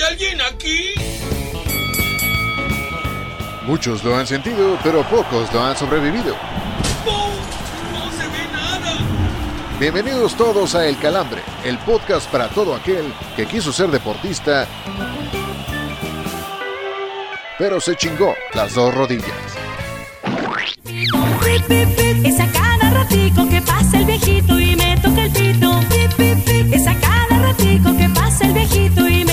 ¿Hay alguien aquí? Muchos lo han sentido, pero pocos lo han sobrevivido. ¡No se ve nada! Bienvenidos todos a El Calambre, el podcast para todo aquel que quiso ser deportista, pero se chingó las dos rodillas. Es a cada ratico que pasa el viejito y me toca el pito. Es a cada ratico que pasa el viejito y me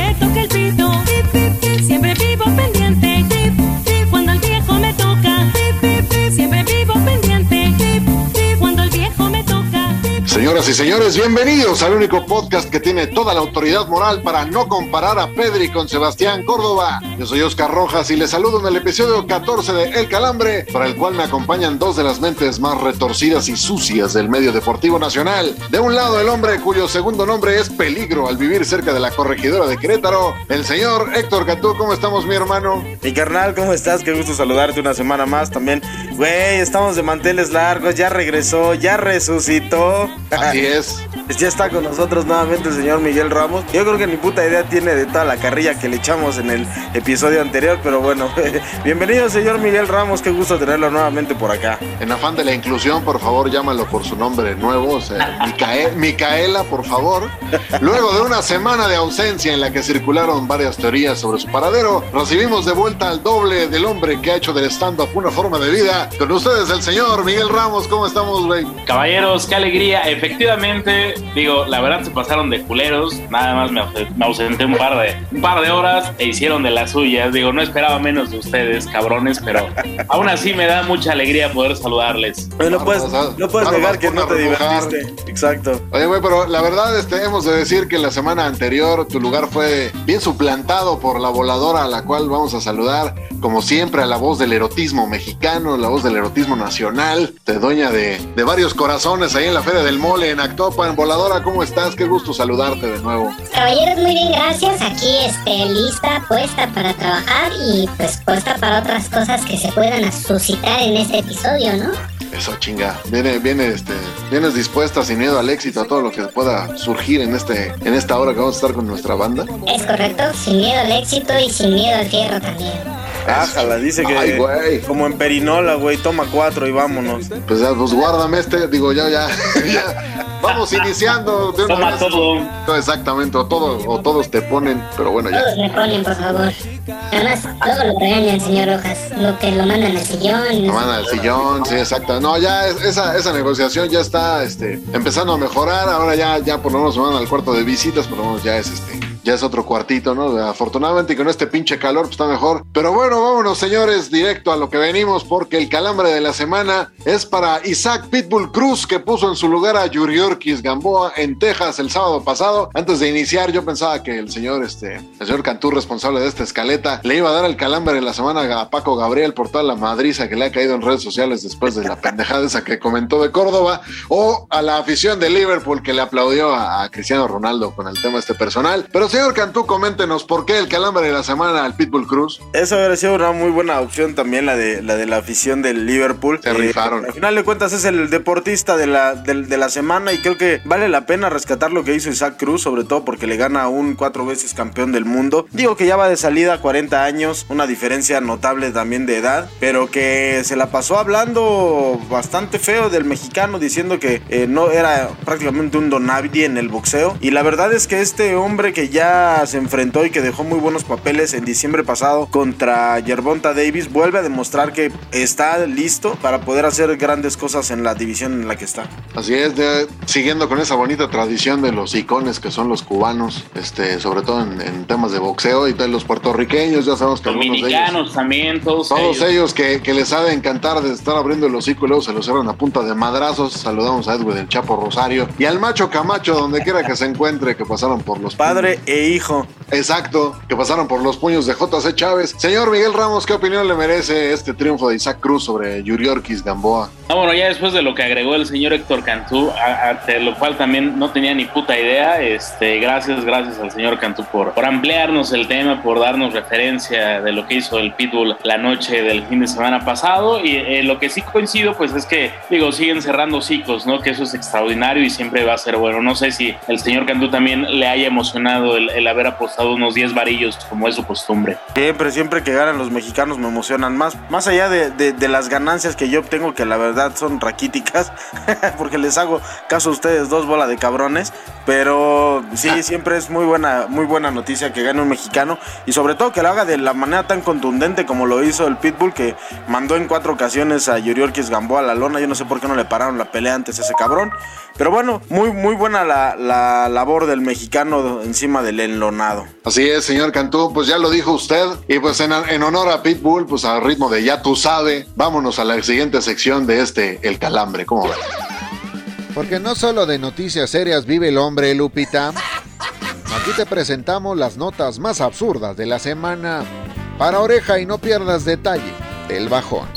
Señoras y señores, bienvenidos al único podcast que tiene toda la autoridad moral para no comparar a Pedri con Sebastián Córdoba. Yo soy Oscar Rojas y les saludo en el episodio 14 de El Calambre, para el cual me acompañan dos de las mentes más retorcidas y sucias del medio deportivo nacional. De un lado, el hombre cuyo segundo nombre es peligro al vivir cerca de la corregidora de Querétaro, el señor Héctor Cantú. ¿Cómo estamos, mi hermano? Mi carnal, ¿cómo estás? Qué gusto saludarte una semana más también. Güey, estamos de manteles largos, ya regresó, ya resucitó. Así es. Ya está con nosotros nuevamente el señor Miguel Ramos. Yo creo que ni puta idea tiene de toda la carrilla que le echamos en el episodio anterior, pero bueno, bienvenido señor Miguel Ramos, qué gusto tenerlo nuevamente por acá. En afán de la inclusión, por favor, llámalo por su nombre nuevo, o sea, Micae- Micaela, por favor. Luego de una semana de ausencia en la que circularon varias teorías sobre su paradero, recibimos de vuelta al doble del hombre que ha hecho del stand-up una forma de vida. Con ustedes, el señor Miguel Ramos. ¿Cómo estamos, güey? Caballeros, qué alegría. Efectivamente, digo, la verdad se pasaron de culeros. Nada más me, aus- me ausenté un par, de, un par de horas e hicieron de las suyas. Digo, no esperaba menos de ustedes, cabrones, pero aún así me da mucha alegría poder saludarles. Oye, no puedes, no puedes negar que no te remojar. divertiste. Exacto. Oye, güey, pero la verdad, este, hemos de decir que la semana anterior tu lugar fue bien suplantado por la voladora a la cual vamos a saludar, como siempre, a la voz del erotismo mexicano, la voz del erotismo nacional, de dueña de, de varios corazones ahí en la Feria del Mole, en Actopan. Voladora, ¿cómo estás? Qué gusto saludarte de nuevo. Caballeros, muy bien, gracias. Aquí este, lista, puesta para trabajar y pues puesta para otras cosas que se puedan suscitar en este episodio, ¿no? Eso, chinga. Viene, viene, este, vienes dispuesta, sin miedo al éxito, a todo lo que pueda surgir en este, en esta hora que vamos a estar con nuestra banda. Es correcto, sin miedo al éxito y sin miedo al fierro también. Ájala, dice que Ay, güey. como en Perinola, güey, toma cuatro y vámonos. Pues ya, pues guárdame este, digo, ya, ya, ya. Vamos iniciando de una Toma vez. todo. Exactamente, o, todo, o todos te ponen, pero bueno, ya. Todos me ponen, por favor. Además, luego lo regañan, señor Rojas. Lo que lo mandan al sillón. Lo mandan al sillón, sí, exacto. No, ya es- esa, esa negociación ya está este, empezando a mejorar. Ahora ya, ya por lo menos se van al cuarto de visitas, por lo menos ya es este. Ya es otro cuartito, ¿no? Afortunadamente con este pinche calor pues, está mejor. Pero bueno, vámonos señores, directo a lo que venimos porque el calambre de la semana es para Isaac Pitbull Cruz que puso en su lugar a Yuriorkis Gamboa en Texas el sábado pasado. Antes de iniciar yo pensaba que el señor, este, el señor Cantú responsable de esta escaleta le iba a dar el calambre de la semana a Paco Gabriel por toda la madriza que le ha caído en redes sociales después de la pendejada esa que comentó de Córdoba o a la afición de Liverpool que le aplaudió a, a Cristiano Ronaldo con el tema este personal. Pero señor Cantú, coméntenos por qué el calambre de la semana al Pitbull Cruz. Esa hubiera sido una muy buena opción también la de la de la afición del Liverpool. Se rifaron. Al final de cuentas es el deportista de la, de, la semana y creo que vale la pena rescatar lo que hizo Isaac Cruz, sobre todo porque le gana a un cuatro veces campeón del mundo. Digo que ya va de salida 40 años, una diferencia notable también de edad, pero que se la pasó hablando bastante feo del mexicano diciendo que eh, no era prácticamente un donadie en el boxeo. Y la verdad es que este hombre que ya se enfrentó y que dejó muy buenos papeles en diciembre pasado contra Yerbonta Davis vuelve a demostrar que está listo para poder hacer grandes cosas en la división en la que está. Así es, de- siguiendo con esa bonita tradición de los icones que son los cubanos, este, sobre todo en, en temas de boxeo y de los puertorriqueños, ya sabemos que algunos de ellos, Dominicanos también, todos, todos ellos. ellos que, que les ha de encantar de estar abriendo el hocico y luego se los cierran a punta de madrazos. Saludamos a Edwin del Chapo Rosario y al macho Camacho, donde quiera que se encuentre, que pasaron por los Padre hijo. Exacto, que pasaron por los puños de JC Chávez. Señor Miguel Ramos, ¿qué opinión le merece este triunfo de Isaac Cruz sobre Yuriorkis Gamboa? Ah, bueno, ya después de lo que agregó el señor Héctor Cantú, a- a- de lo cual también no tenía ni puta idea, este, gracias, gracias al señor Cantú por, por ampliarnos el tema, por darnos referencia de lo que hizo el Pitbull la noche del fin de semana pasado. Y eh, lo que sí coincido, pues es que, digo, siguen cerrando ciclos, ¿no? Que eso es extraordinario y siempre va a ser bueno. No sé si el señor Cantú también le haya emocionado el, haber apostado unos 10 varillos como es su costumbre. Siempre, siempre que ganan los mexicanos me emocionan más. Más allá de, de- las ganancias que yo obtengo, que la verdad son raquíticas, porque les hago caso a ustedes dos bola de cabrones. Pero sí, siempre es muy buena, muy buena noticia que gane un mexicano. Y sobre todo que lo haga de la manera tan contundente como lo hizo el Pitbull, que mandó en cuatro ocasiones a Yuriorkis Gamboa a la lona. Yo no sé por qué no le pararon la pelea antes a ese cabrón. Pero bueno, muy, muy buena la, la labor del mexicano encima del enlonado. Así es, señor Cantú, pues ya lo dijo usted. Y pues en, en honor a Pitbull, pues al ritmo de ya tú sabe, vámonos a la siguiente sección de este, el calambre. ¿Cómo ves? Porque no solo de noticias serias vive el hombre, Lupita. Aquí te presentamos las notas más absurdas de la semana. Para oreja y no pierdas detalle del bajón.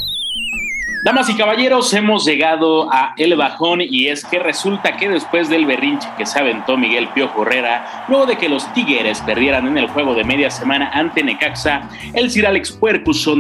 Damas y caballeros, hemos llegado a El Bajón y es que resulta que después del berrinche que se aventó Miguel Piojo Herrera, luego de que los Tigres perdieran en el juego de media semana ante Necaxa, el Sir Alex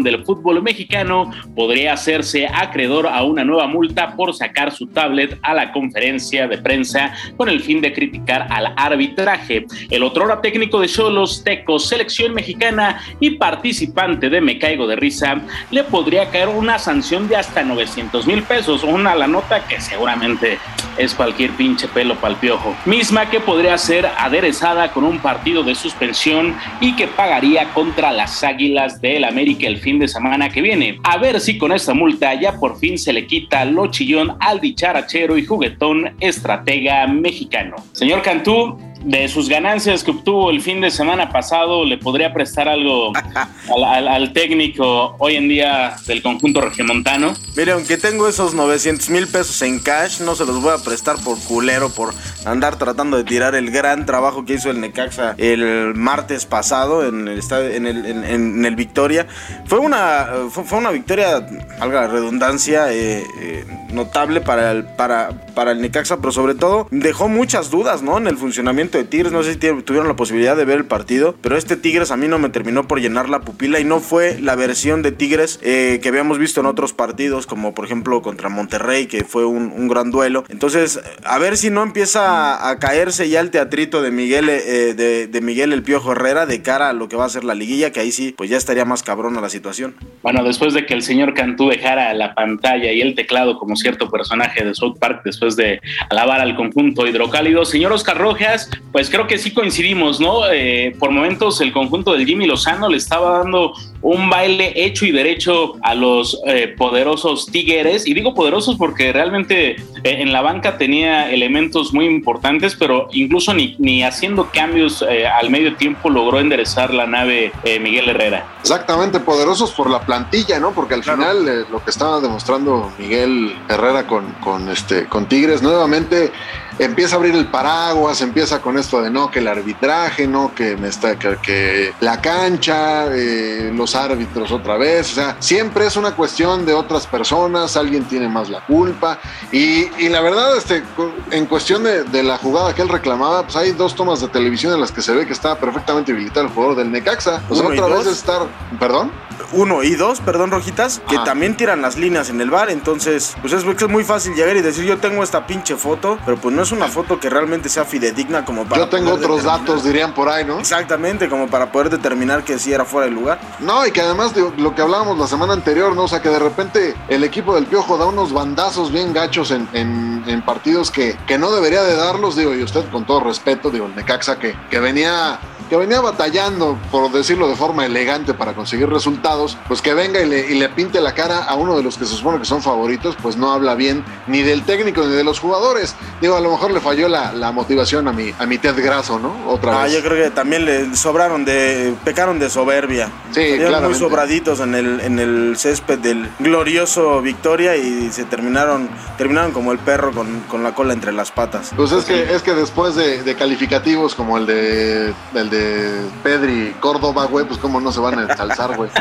del fútbol mexicano podría hacerse acreedor a una nueva multa por sacar su tablet a la conferencia de prensa con el fin de criticar al arbitraje. El otrora técnico de Cholos, Tecos, selección mexicana y participante de Me Caigo de Risa, le podría caer una sanción de hasta 900 mil pesos, una la nota que seguramente es cualquier pinche pelo pal piojo, misma que podría ser aderezada con un partido de suspensión y que pagaría contra las Águilas del América el fin de semana que viene. A ver si con esta multa ya por fin se le quita lo chillón al dicharachero y juguetón estratega mexicano. Señor Cantú, de sus ganancias que obtuvo el fin de semana pasado, ¿le podría prestar algo al, al- al técnico hoy en día del conjunto regiomontano? Mire, aunque tengo esos 900 mil pesos en cash, no se los voy a prestar por culero, por andar tratando de tirar el gran trabajo que hizo el Necaxa el martes pasado en el, en el, en- en el Victoria. Fue una, fue, fue una victoria, valga la redundancia, eh, eh, notable para el, para, para el Necaxa, pero sobre todo dejó muchas dudas ¿no? en el funcionamiento de Tigres. No sé si tuvieron la posibilidad de ver el partido, pero este Tigres a mí no me terminó por llenar la pupila y no fue la versión de Tigres eh, que habíamos visto en otros partidos, como por ejemplo contra Monterrey, que fue un, gran duelo. Entonces, a ver si no empieza a caerse ya el teatrito de Miguel, eh, de, Miguel el Piojo Herrera de cara a lo que va a ser la liguilla, que ahí sí, pues ya estaría más cabrona la situación. Bueno, después de que el señor Cantú dejara la pantalla y el teclado como cierto personaje de South Park, después de alabar al conjunto hidrocálido, señor Oscar Rojas, pues creo que sí coincidimos, ¿no? Eh, por momentos el conjunto del Jimmy Lozano le estaba dando un baile hecho y derecho a los eh, poderosos Tigres, y digo poderosos porque realmente eh, en la banca tenía elementos muy importantes, pero incluso ni, ni haciendo cambios eh, al medio tiempo logró enderezar la nave eh, Miguel Herrera. Exactamente, poderosos por la plantilla, ¿no? Porque al final eh, lo que estaba demostrando Miguel Herrera con, con, este, con Tigres nuevamente empieza a abrir el paraguas, empieza con esto de no, que el arbitraje, no, que, me está, que, que la cancha, eh, los árbitros otra vez, o sea, siempre es una cuestión de otras personas, alguien tiene más la culpa y, y la verdad, este, en cuestión de, de la jugada que él reclamaba, pues hay dos tomas de televisión en las que se ve que está perfectamente habilitado el jugador del Necaxa, o sea, otra vez estar, perdón. uno y dos, perdón, Rojitas, que Ajá. también tiran las líneas en el bar. Entonces, pues es, es muy fácil llegar y decir, yo tengo esta pinche foto, pero pues no es una foto que realmente sea fidedigna como para. Yo tengo otros datos, dirían por ahí, ¿no? Exactamente, como para poder determinar que sí era fuera de lugar. No, y que además de lo que hablábamos la semana anterior, ¿no? O sea, que de repente el equipo del Piojo da unos bandazos bien gachos en, en- en partidos que, que no debería de darlos, digo, y usted con todo respeto, digo, el Necaxa que, que venía que venía batallando, por decirlo de forma elegante, para conseguir resultados, pues que venga y le, y le pinte la cara a uno de los que se supone que son favoritos, pues no habla bien ni del técnico ni de los jugadores. Digo, a lo mejor le falló la, la motivación a mi, a mi Ted Graso, ¿no? Otra Ah, vez. yo creo que también le sobraron de. pecaron de soberbia. Sí, Salieron muy sobraditos en el, en el césped del glorioso Victoria y se terminaron. terminaron como el perro con, con la cola entre las patas. Pues es que, es que después de, de calificativos como el de, el de Pedri Córdoba, güey, pues cómo no se van a ensalzar, güey.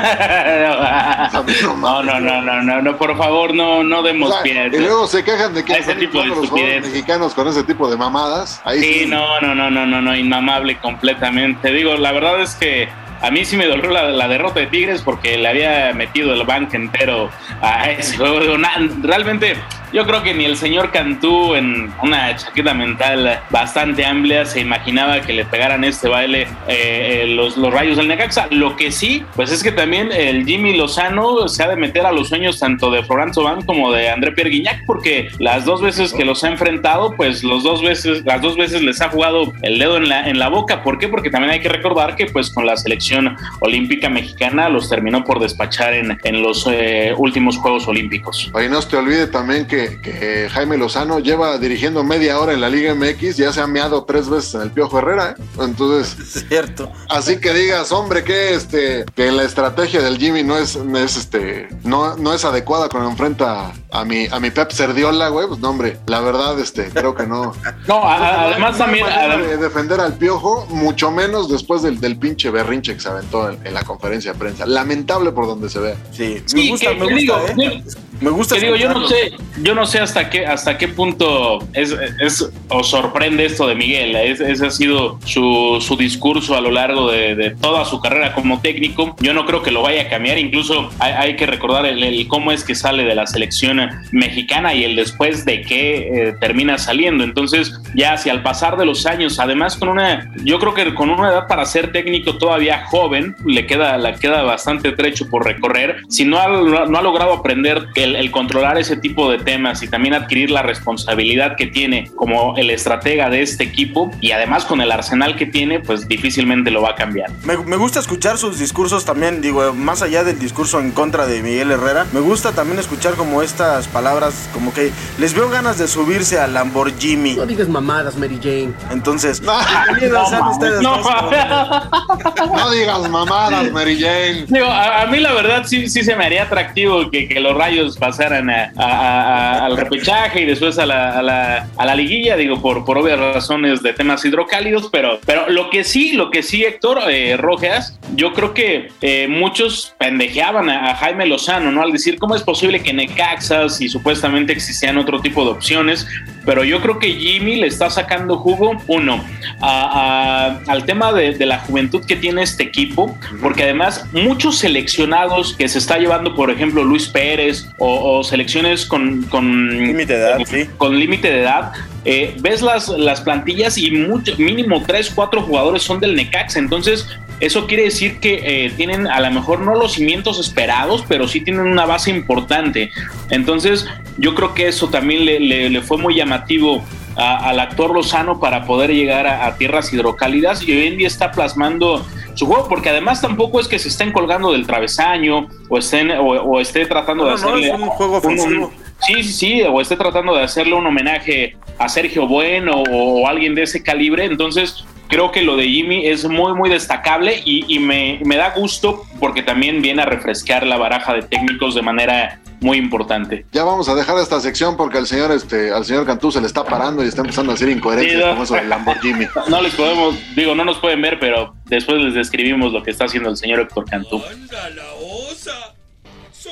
no, no, no, no, no, no, por favor, no, no O demos sea, pie. y luego se quejan de que ese tipo de los mexicanos con ese tipo de mamadas. Ahí sí. Sí, no, no, no, no, no, no, inmamable completamente. Digo, la verdad es que a mí sí me dolió la, la derrota de Tigres porque le había metido el banco entero a ese juego. Digo, na- realmente yo creo que ni el señor Cantú en una chaqueta mental bastante amplia se imaginaba que le pegaran este baile eh, eh, los, los rayos del Necaxa. Lo que sí, pues es que también el Jimmy Lozano se ha de meter a los sueños tanto de Florent Van como de André Pierre Guignac, porque las dos veces que los ha enfrentado, pues los dos veces, las dos veces les ha jugado el dedo en la, en la boca. ¿Por qué? Porque también hay que recordar que pues con la selección olímpica mexicana los terminó por despachar en, en los eh, últimos Juegos Olímpicos. Oye, no se te olvide también que, que Jaime Lozano lleva dirigiendo media hora en la Liga MX, ya se ha meado tres veces en el Piojo Herrera, ¿eh? entonces... Cierto. Así que digas, hombre, que este, que la estrategia del Jimmy no es, no es este, no, no es adecuada cuando enfrenta a mi, a mi Pep Cerdiola, güey, pues no, hombre, la verdad, este, creo que no. No, a- además también... de defender al piojo, mucho menos después del, del pinche berrinche que se aventó en, en la conferencia de prensa. Lamentable por donde se vea. Sí, Sí, me gusta, que- me gusta, digo, ¿eh? Me gusta Que digo, yo no sé, yo no sé hasta qué, hasta qué punto es, es o sorprende esto de Miguel. Es- ese ha sido su, su discurso a lo largo de, de toda su carrera como técnico. Yo no creo que lo vaya a cambiar. Incluso hay, hay que recordar el, el cómo es que sale de la selección mexicana y el después de que eh, termina saliendo. Entonces, ya hacia el pasar de los años, además con una, yo creo que con una edad para ser técnico todavía joven, le queda, le queda bastante trecho por recorrer. Si no ha, no ha logrado aprender el, el controlar ese tipo de temas y también adquirir la responsabilidad que tiene como el estratega de este equipo y además con el arsenal que tiene, pues difícilmente lo va a cambiar. Me, me gusta escuchar sus discursos también, digo, más allá del discurso en contra de Miguel Herrera, me gusta también escuchar como estas palabras, como que les veo ganas de subirse al Lamborghini. No digas mamadas, Mary Jane. Entonces, No, mames, ustedes no, No digas mamadas, Mary Jane. Digo, a, a mí la verdad sí, sí se me haría atractivo que, que los rayos pasaran a- a- a- al repechaje y después a la, a la- liguilla, digo, por, por obvias razones de temas hidrocálidos, pero, pero lo que sí, lo que sí, Héctor eh, Rojas, yo creo que eh, muchos pendejeaban a, Jaime Lozano, ¿no? Al decir, ¿cómo es posible que Necaxas y supuestamente existían otro tipo de opciones? Pero yo creo que Jimmy le está sacando jugo, uno, a- al tema de, la juventud que tiene este equipo, porque además muchos seleccionados que se está llevando, por ejemplo, Luis Pérez o, selecciones con Límite de edad, sí. con límite de edad, eh, ves las, las plantillas y mucho, mínimo 3, 4 jugadores son del Necaxa. Entonces, eso quiere decir que eh, tienen a lo mejor no los cimientos esperados, pero sí tienen una base importante. Entonces, yo creo que eso también le, le- le fue muy llamativo a- al actor Lozano para poder llegar a, a tierras hidrocálidas y hoy en día está plasmando su juego, porque además tampoco es que se estén colgando del travesaño o estén o, o esté tratando de No, no, hacerle es un juego ofensivo. Sí, sí, sí, o esté tratando de hacerle un homenaje a Sergio Bueno o, alguien de ese calibre. Entonces, creo que lo de Jimmy es muy, muy destacable y, y me, me da gusto porque también viene a refrescar la baraja de técnicos de manera muy importante. Ya vamos a dejar esta sección porque al señor, este, al señor Cantú se le está parando y está empezando a hacer incoherencias Sí, ¿no? como eso del Lamborghini. No les podemos, digo, no nos pueden ver, pero después les describimos lo que está haciendo el señor Héctor Cantú. ¡Anda la osa!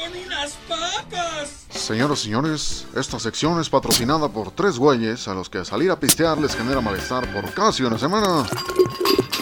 ¡Son unas papas! Señoras y señores, esta sección es patrocinada por tres güeyes a los que salir a pistear les genera malestar por casi una semana.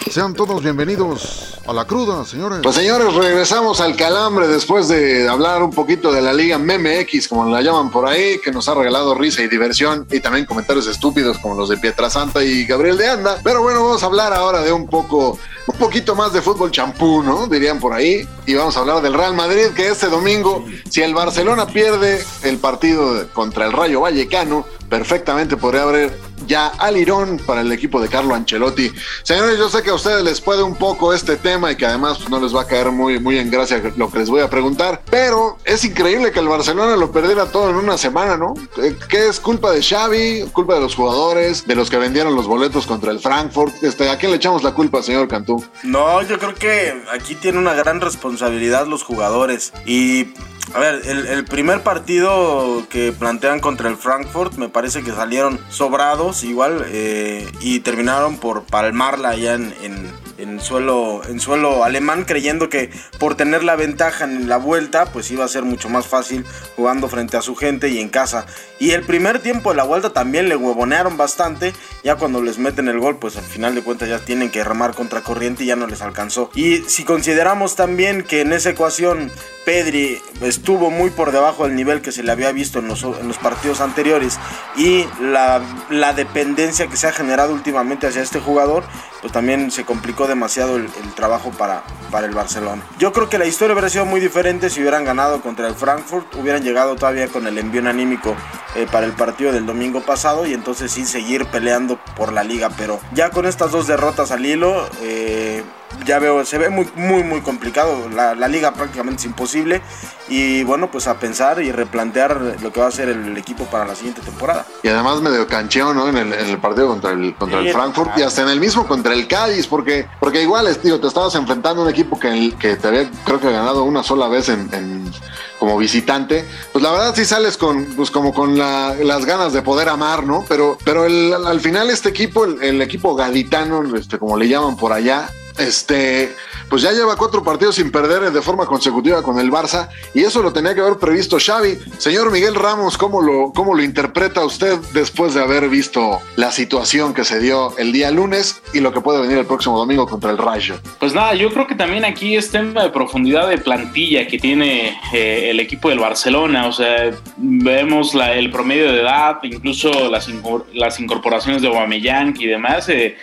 Sean todos bienvenidos a la cruda, señores. Pues señores, regresamos al calambre después de hablar un poquito de la Liga MMX, como la llaman por ahí, que nos ha regalado risa y diversión y también comentarios estúpidos como los de Pietrasanta y Gabriel de Anda. Pero bueno, vamos a hablar ahora de un poco, un poquito más de fútbol champú, ¿no? Dirían por ahí. Y vamos a hablar del Real Madrid, que este domingo, si el Barcelona pierde el partido contra el Rayo Vallecano, perfectamente podría haber ya al Irón para el equipo de Carlo Ancelotti. Señores, yo sé que a ustedes les puede un poco este tema y que además pues, no les va a caer muy, muy en gracia lo que les voy a preguntar, pero es increíble que el Barcelona lo perdiera todo en una semana, ¿no? Eh, ¿Qué es culpa de Xavi? ¿Culpa de los jugadores? ¿De los que vendieron los boletos contra el Frankfurt? Este, ¿A quién le echamos la culpa, señor Cantú? No, yo creo que aquí tiene una gran responsabilidad los jugadores. Y, a ver, el, primer partido que plantean contra el Frankfurt me parece que salieron sobrados igual eh, y terminaron por palmarla allá en, en suelo, en suelo alemán creyendo que por tener la ventaja en la vuelta pues iba a ser mucho más fácil jugando frente a su gente y en casa. Y el primer tiempo de la vuelta también le huevonearon bastante. Ya cuando les meten el gol, pues al final de cuentas ya tienen que remar contra corriente y ya no les alcanzó. Y si consideramos también que en esa ecuación Pedri estuvo muy por debajo del nivel que se le había visto en los, en los partidos anteriores y la, la, dependencia que se ha generado últimamente hacia este jugador, pues también se complicó demasiado el, trabajo para, para el Barcelona. Yo creo que la historia hubiera sido muy diferente si hubieran ganado contra el Frankfurt, hubieran llegado todavía con el envío anímico eh, para el partido del domingo pasado y entonces sí seguir peleando por la liga, pero ya con estas dos derrotas al hilo, eh, ya veo, se ve muy, muy, muy complicado. La, la, liga prácticamente es imposible. Y bueno, pues a pensar y replantear lo que va a ser el equipo para la siguiente temporada. Y además medio cancheón, ¿no? En el, en el partido contra el, contra el Frankfurt y hasta en el mismo contra el Cádiz, porque, porque igual, digo, te estabas enfrentando a un equipo que, que te había, creo que ganado una sola vez en, en como visitante, pues la verdad sí sales con, pues como con la, las ganas de poder amar, ¿no? Pero, pero el, al final este equipo, el, el equipo gaditano, este, como le llaman por allá, este, pues ya lleva cuatro partidos sin perder de forma consecutiva con el Barça y eso lo tenía que haber previsto Xavi. Señor Miguel Ramos, ¿cómo lo, cómo lo interpreta usted después de haber visto la situación que se dio el día lunes y lo que puede venir el próximo domingo contra el Rayo? Pues nada, yo creo que también aquí es tema de profundidad de plantilla que tiene eh, el equipo del Barcelona. O sea, vemos el promedio de edad, incluso las, las incorporaciones de Aubameyang y demás. Eh,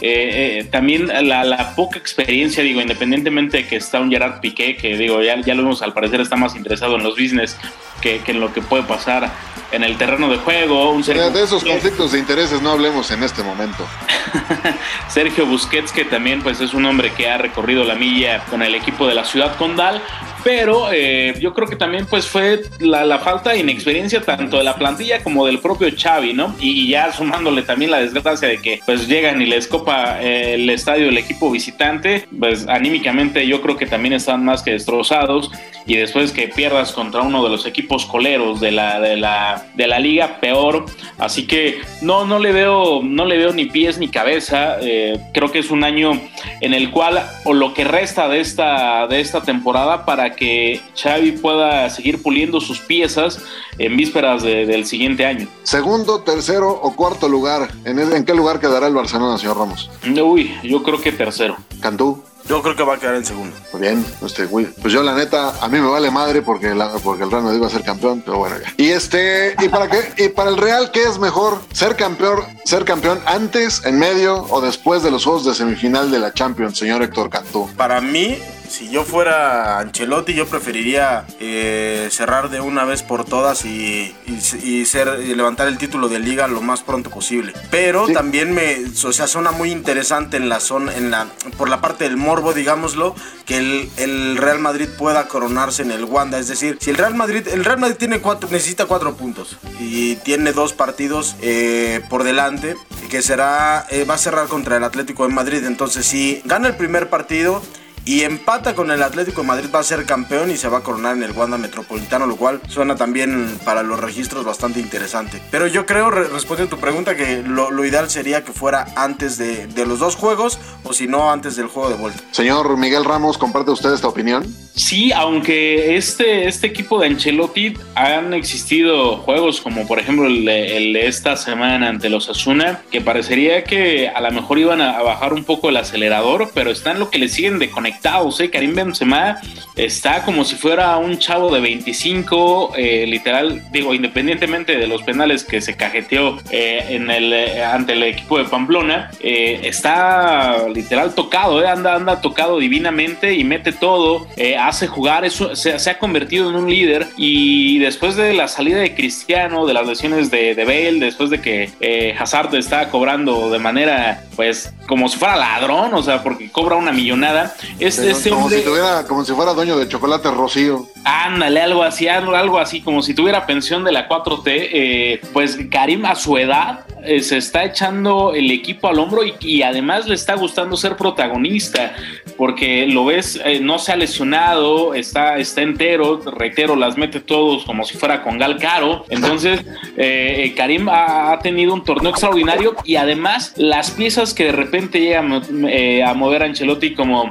eh, también la, poca experiencia, digo, independientemente de que está un Gerard Piqué, que digo, ya, ya lo vemos, al parecer está más interesado en los business que, que en lo que puede pasar en el terreno de juego. Un Sergio de esos conflictos de intereses no hablemos en este momento. Sergio Busquets, que también pues es un hombre que ha recorrido la milla con el equipo de la ciudad condal, pero eh, yo creo que también pues fue la, falta de inexperiencia tanto de la plantilla como del propio Xavi, ¿no? Y, y ya sumándole también la desgracia de que pues llegan y les copa eh, el estadio el equipo visitante, pues anímicamente yo creo que también están más que destrozados y después que pierdas contra uno de los equipos coleros de la, de la, de la liga, peor. Así que no, no le veo, no le veo ni pies ni cabeza. Eh, creo que es un año en el cual, o lo que resta de esta, de esta temporada, para que Xavi pueda seguir puliendo sus piezas en vísperas de, del siguiente año. Segundo, tercero o cuarto lugar. ¿En, el, ¿En, qué lugar quedará el Barcelona, señor Ramos? Uy, yo creo que tercero. Cantú. Yo creo que va a quedar en segundo. Muy bien, este, güey. Pues yo la neta, a mí me vale madre porque, la, porque el Real Madrid va a ser campeón, pero bueno, ya. Y este, y para qué, y para el Real, ¿qué es mejor? ¿Ser campeón, ser campeón antes, en medio o después de los juegos de semifinal de la Champions, señor Héctor Cantú? Para mí, si yo fuera Ancelotti, yo preferiría eh, cerrar de una vez por todas y, y, y, ser, y levantar el título de liga lo más pronto posible. Pero sí. también me, o sea, suena muy interesante en la zona, en la, por la parte del morbo, digámoslo, que el, el, Real Madrid pueda coronarse en el Wanda. Es decir, si el Real Madrid, el Real Madrid tiene cuatro, necesita cuatro puntos y tiene dos partidos eh, por delante, que será, eh, va a cerrar contra el Atlético de Madrid. Entonces, si gana el primer partido y empata con el Atlético de Madrid va a ser campeón y se va a coronar en el Wanda Metropolitano, lo cual suena también para los registros bastante interesante. Pero yo creo, re respondiendo a tu pregunta, que lo, lo, ideal sería que fuera antes de, de los dos juegos o si no antes del juego de vuelta. Señor Miguel Ramos, ¿comparte usted esta opinión? Sí, aunque este, este equipo de Ancelotti han existido juegos como por ejemplo el de, el de esta semana ante los Asuna, que parecería que a lo mejor iban a, a bajar un poco el acelerador, pero están lo que le siguen de conectar conectados. ¿eh? Karim Benzema está como si fuera un chavo de 25, eh, literal, digo, independientemente de los penales que se cajeteó eh, en el, ante el equipo de Pamplona, eh, está literal tocado, ¿eh? anda, anda tocado divinamente y mete todo, eh, hace jugar, se, ha convertido en un líder y después de la salida de Cristiano, de las lesiones de, de Bale, después de que eh, Hazard está cobrando de manera, pues, como si fuera ladrón, o sea, porque cobra una millonada, este como, hombre, si tuviera, como si fuera dueño de chocolate Rocío. Ándale, algo así, algo, así, como si tuviera pensión de la 4T. Eh, pues Karim a su edad eh, se está echando el equipo al hombro y, además le está gustando ser protagonista, porque lo ves, eh, no se ha lesionado, está, está entero, reitero, las mete todos como si fuera con Gal Caro. Entonces, Karim ha, tenido un torneo extraordinario y además las piezas que de repente llegan a mover a Ancelotti como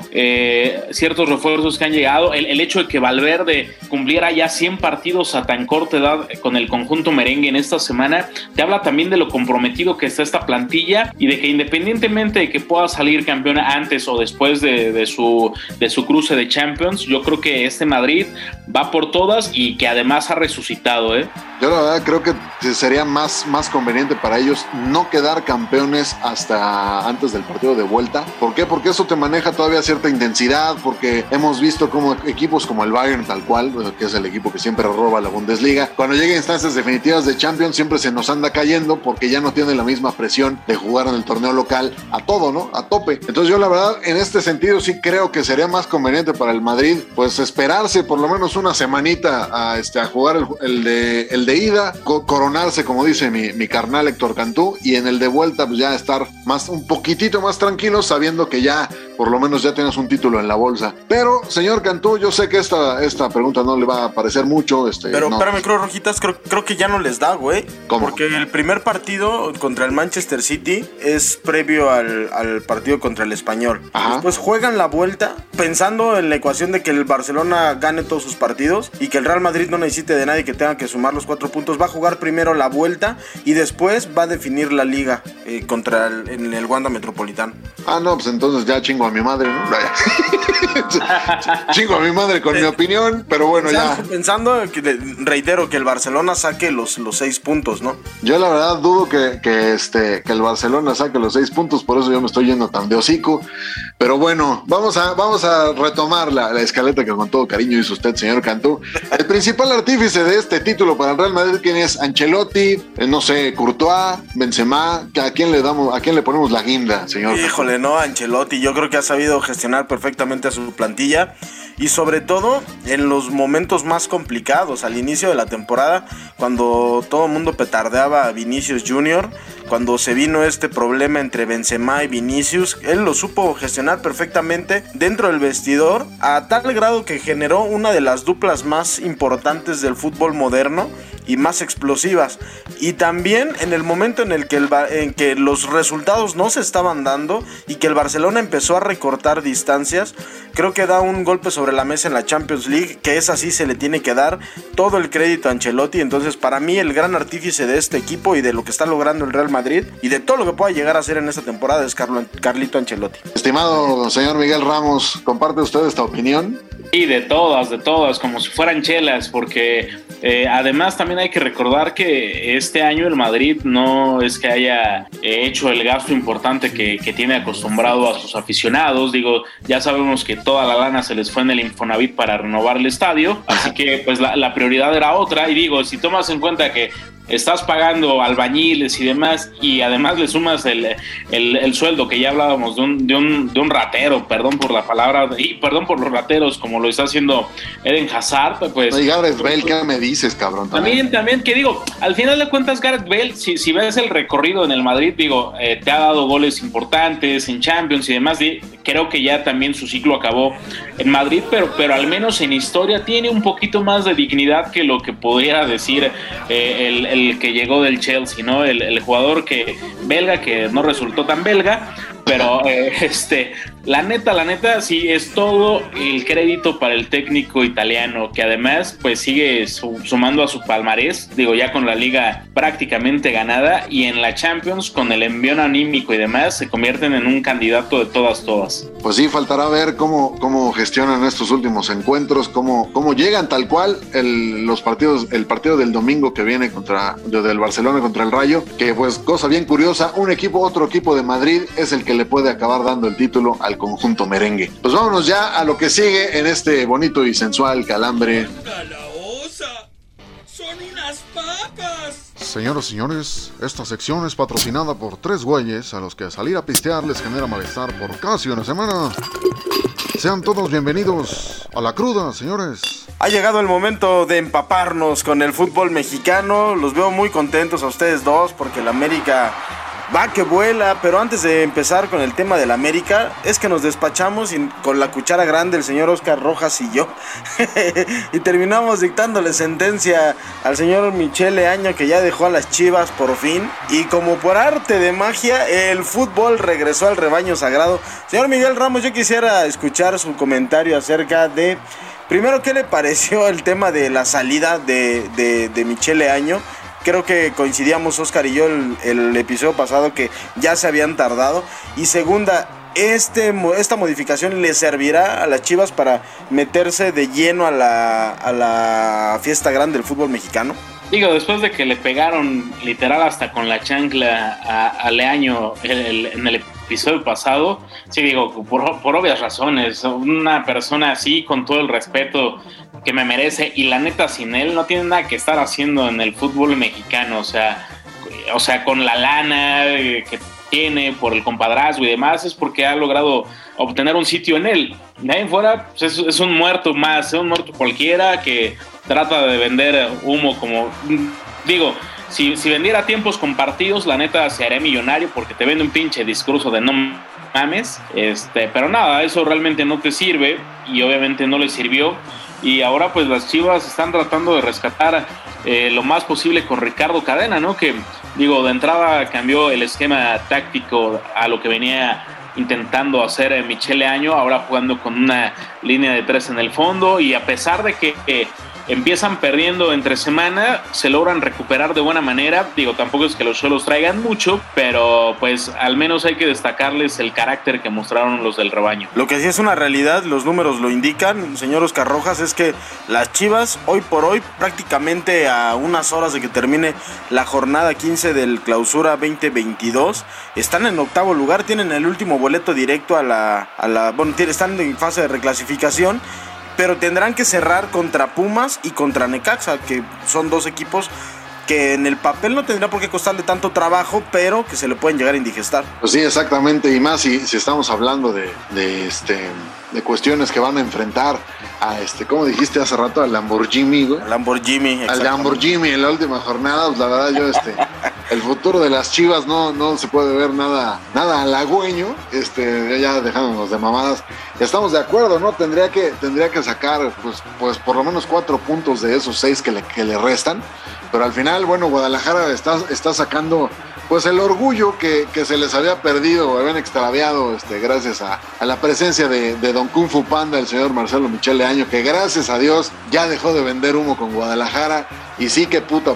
ciertos refuerzos que han llegado, el hecho de que Valverde cumpliera ya 100 partidos a tan corta edad con el conjunto merengue en esta semana, te habla también de lo comprometido que está esta plantilla y de que independientemente de que pueda salir campeona antes o después de, de, su, de su cruce de Champions. Yo creo que este Madrid va por todas y que además ha resucitado. ¿eh? Yo la verdad creo que sería más, más conveniente para ellos no quedar campeones hasta antes del partido de vuelta. ¿Por qué? Porque eso te maneja todavía cierta intensidad, porque hemos visto como equipos como el Bayern tal cual, que es el equipo que siempre roba la Bundesliga, cuando llega a instancias definitivas de Champions siempre se nos anda cayendo porque ya no tiene la misma presión de jugar en el torneo local a todo, ¿no? A tope. Entonces yo la verdad en este sentido sí creo que sería más conveniente para el Madrid pues esperarse por lo menos una semanita a, este, a jugar el, de, el de ida, coronarse, como dice mi, mi, carnal Héctor Cantú, y en el de vuelta, pues ya estar más, un poquitito más tranquilo, sabiendo que ya, por lo menos ya tienes un título en la bolsa. Pero, señor Cantú, yo sé que esta, esta pregunta no le va a parecer mucho. Este, Pero espérame, Cruz Rojitas, creo, creo, que ya no les da, güey. Porque el primer partido contra el Manchester City es previo al, al partido contra el Español. Después juegan la vuelta pensando en la ecuación de que el Barcelona gane todos sus partidos y que el Real Madrid no necesite de nadie que tenga que sumar los cuatro puntos. Va a jugar primero la vuelta y después va a definir la liga eh, contra el, en el Wanda Metropolitano. Ah, no, pues entonces ya chingo a mi madre, ¿no? chingo a mi madre con mi opinión, pero bueno, ya. Pensando, que, reitero, que el Barcelona saque los, los seis puntos, ¿no? Yo la verdad dudo que, que, este, que el Barcelona saque los seis puntos, por eso yo me estoy yendo tan de hocico. Pero bueno, vamos a, vamos a retomar la, la escaleta que con todo cariño hizo usted, señor Cantú. El principal artífice de este título para el Real Madrid, ¿quién es? Ancelotti, eh, no sé, Courtois, Benzema, ¿a quién le damos, a quién le ponemos la guinda, señor? Híjole, no, Ancelotti, yo creo que ha sabido gestionar perfectamente a su plantilla y sobre todo en los momentos más complicados, al inicio de la temporada, cuando todo el mundo petardeaba a Vinicius Jr., cuando se vino este problema entre Benzema y Vinicius, él lo supo gestionar perfectamente dentro del vestidor a tal grado que generó una de las duplas más importantes del fútbol moderno y más explosivas. Y también en el momento en el que, el, en que los resultados no se estaban dando y que el Barcelona empezó a recortar distancias, creo que da un golpe sobre la mesa en la Champions League, que es así, se le tiene que dar todo el crédito a Ancelotti. Entonces, para mí, el gran artífice de este equipo y de lo que está logrando el Real Madrid y de todo lo que pueda llegar a hacer en esta temporada es Carlito Ancelotti. Estimado señor Miguel Ramos, ¿comparte usted esta opinión? Y de todas, de todas, como si fueran chelas, porque eh, además también hay que recordar que este año el Madrid no es que haya eh, hecho el gasto importante que, que, tiene acostumbrado a sus aficionados. Digo, ya sabemos que toda la lana se les fue en el Infonavit para renovar el estadio, así que pues la, la prioridad era otra. Y digo, si tomas en cuenta que estás pagando albañiles y demás, y además le sumas el, el, sueldo que ya hablábamos de un, de, un, de un, ratero, perdón por la palabra, y perdón por los rateros, como lo está haciendo Eden Hazard, pues... Bale, ¿qué me dices, cabrón? También, también, que digo, al final de cuentas, Gareth Bale, si, si ves el recorrido en el Madrid, digo, eh, te ha dado goles importantes en Champions y demás, creo que ya también su ciclo acabó en Madrid, pero, pero al menos en historia tiene un poquito más de dignidad que lo que pudiera decir eh, el el que llegó del Chelsea, ¿no? El, el, jugador que belga que no resultó tan belga, pero eh, este la neta, la neta, sí es todo el crédito para el técnico italiano, que además pues sigue sumando a su palmarés, digo ya con la liga prácticamente ganada y en la Champions con el envión anímico y demás se convierten en un candidato de todas, todas. Pues sí, faltará ver cómo, cómo gestionan estos últimos encuentros, cómo, cómo llegan tal cual el, los partidos, el partido del domingo que viene contra del Barcelona contra el Rayo, que pues cosa bien curiosa, un equipo, otro equipo de Madrid es el que le puede acabar dando el título al conjunto merengue. Pues vámonos ya a lo que sigue en este bonito y sensual calambre. ¡Son unas papas! Señoras y señores, esta sección es patrocinada por tres güeyes a los que salir a pistear les genera malestar por casi una semana. Sean todos bienvenidos a la cruda, señores. Ha llegado el momento de empaparnos con el fútbol mexicano. Los veo muy contentos a ustedes dos porque el América va que vuela, pero antes de empezar con el tema del América, es que nos despachamos con la cuchara grande el señor Oscar Rojas y yo. y terminamos dictándole sentencia al señor Michele Año que ya dejó a las chivas por fin. Y como por arte de magia, el fútbol regresó al rebaño sagrado. Señor Miguel Ramos, yo quisiera escuchar su comentario acerca de... Primero, ¿qué le pareció el tema de la salida de, de, de Michele Año? Creo que coincidíamos Oscar y yo el, el, episodio pasado que ya se habían tardado. Y segunda, este, esta modificación le servirá a las Chivas para meterse de lleno a la, a la fiesta grande del fútbol mexicano. Digo, después de que le pegaron literal hasta con la chancla a, Leaño en el episodio pasado, sí digo, por, por, obvias razones, una persona así, con todo el respeto que me merece, y la neta sin él no tiene nada que estar haciendo en el fútbol mexicano, o sea, o sea, con la lana que tiene por el compadrazgo y demás, es porque ha logrado obtener un sitio en él. De ahí fuera, pues es, un muerto más, es un muerto cualquiera que trata de vender humo como... Digo, si, si vendiera tiempos compartidos, la neta se haría millonario porque te vende un pinche discurso de no mames. Este, pero nada, eso realmente no te sirve y obviamente no le sirvió. Y ahora pues las Chivas están tratando de rescatar eh, lo más posible con Ricardo Cadena, ¿no? Que digo, de entrada cambió el esquema táctico a lo que venía intentando hacer Michele Año, ahora jugando con una línea de tres en el fondo y a pesar de que empiezan perdiendo entre semana, se logran recuperar de buena manera. Digo, tampoco es que los suelos traigan mucho, pero pues al menos hay que destacarles el carácter que mostraron los del rebaño. Lo que sí es una realidad, los números lo indican, señor Oscar Rojas, es que las Chivas hoy por hoy, prácticamente a unas horas de que termine la jornada 15 del clausura 2022, están en octavo lugar, tienen el último boleto directo a la, a la bueno, están en fase de reclasificación pero tendrán que cerrar contra Pumas y contra Necaxa, que son dos equipos que en el papel no tendría por qué costarle tanto trabajo, pero que se le pueden llegar a indigestar. Pues sí, exactamente, y más si, si estamos hablando de, de, este, de cuestiones que van a enfrentar a este, como dijiste hace rato, al Lamborghini, güey. Al Lamborghini, Al Lamborghini en la última jornada, pues la verdad yo, este, el futuro de las chivas no, no se puede ver nada, nada halagüeño, este, ya dejándonos de mamadas. Estamos de acuerdo, ¿no? Tendría que, tendría que sacar, pues, pues por lo menos cuatro puntos de esos seis que le, que le restan. Pero al final, bueno, Guadalajara está, está sacando pues el orgullo que, se les había perdido, habían extraviado, este, gracias a, la presencia de, Don Kung Fu Panda, el señor Marcelo Michele Año, que gracias a Dios ya dejó de vender humo con Guadalajara. Y sí, qué puta,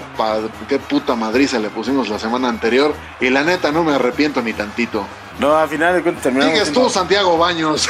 qué puta le pusimos la semana anterior. Y la neta, no me arrepiento ni tantito. No, al final de cuentas terminamos. Sigues tú, Santiago Baños.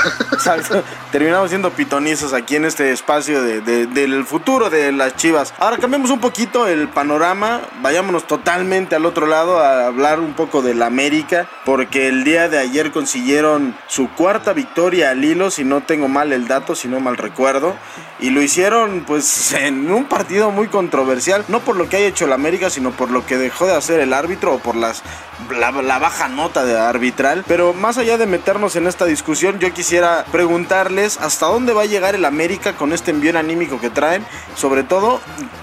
terminamos siendo pitonizos aquí en este espacio del futuro de las chivas. Ahora cambiemos un poquito el panorama. Vayámonos totalmente al otro lado a hablar un poco del América. Porque el día de ayer consiguieron su cuarta victoria al hilo. Si no tengo mal el dato, si no mal recuerdo. Y lo hicieron, pues, en un partido muy controversial. No por lo que haya hecho el América, sino por lo que dejó de hacer el árbitro o por las, la, la baja nota de arbitral pero más allá de meternos en esta discusión, yo quisiera preguntarles hasta dónde va a llegar el América con este envío anímico que traen, sobre todo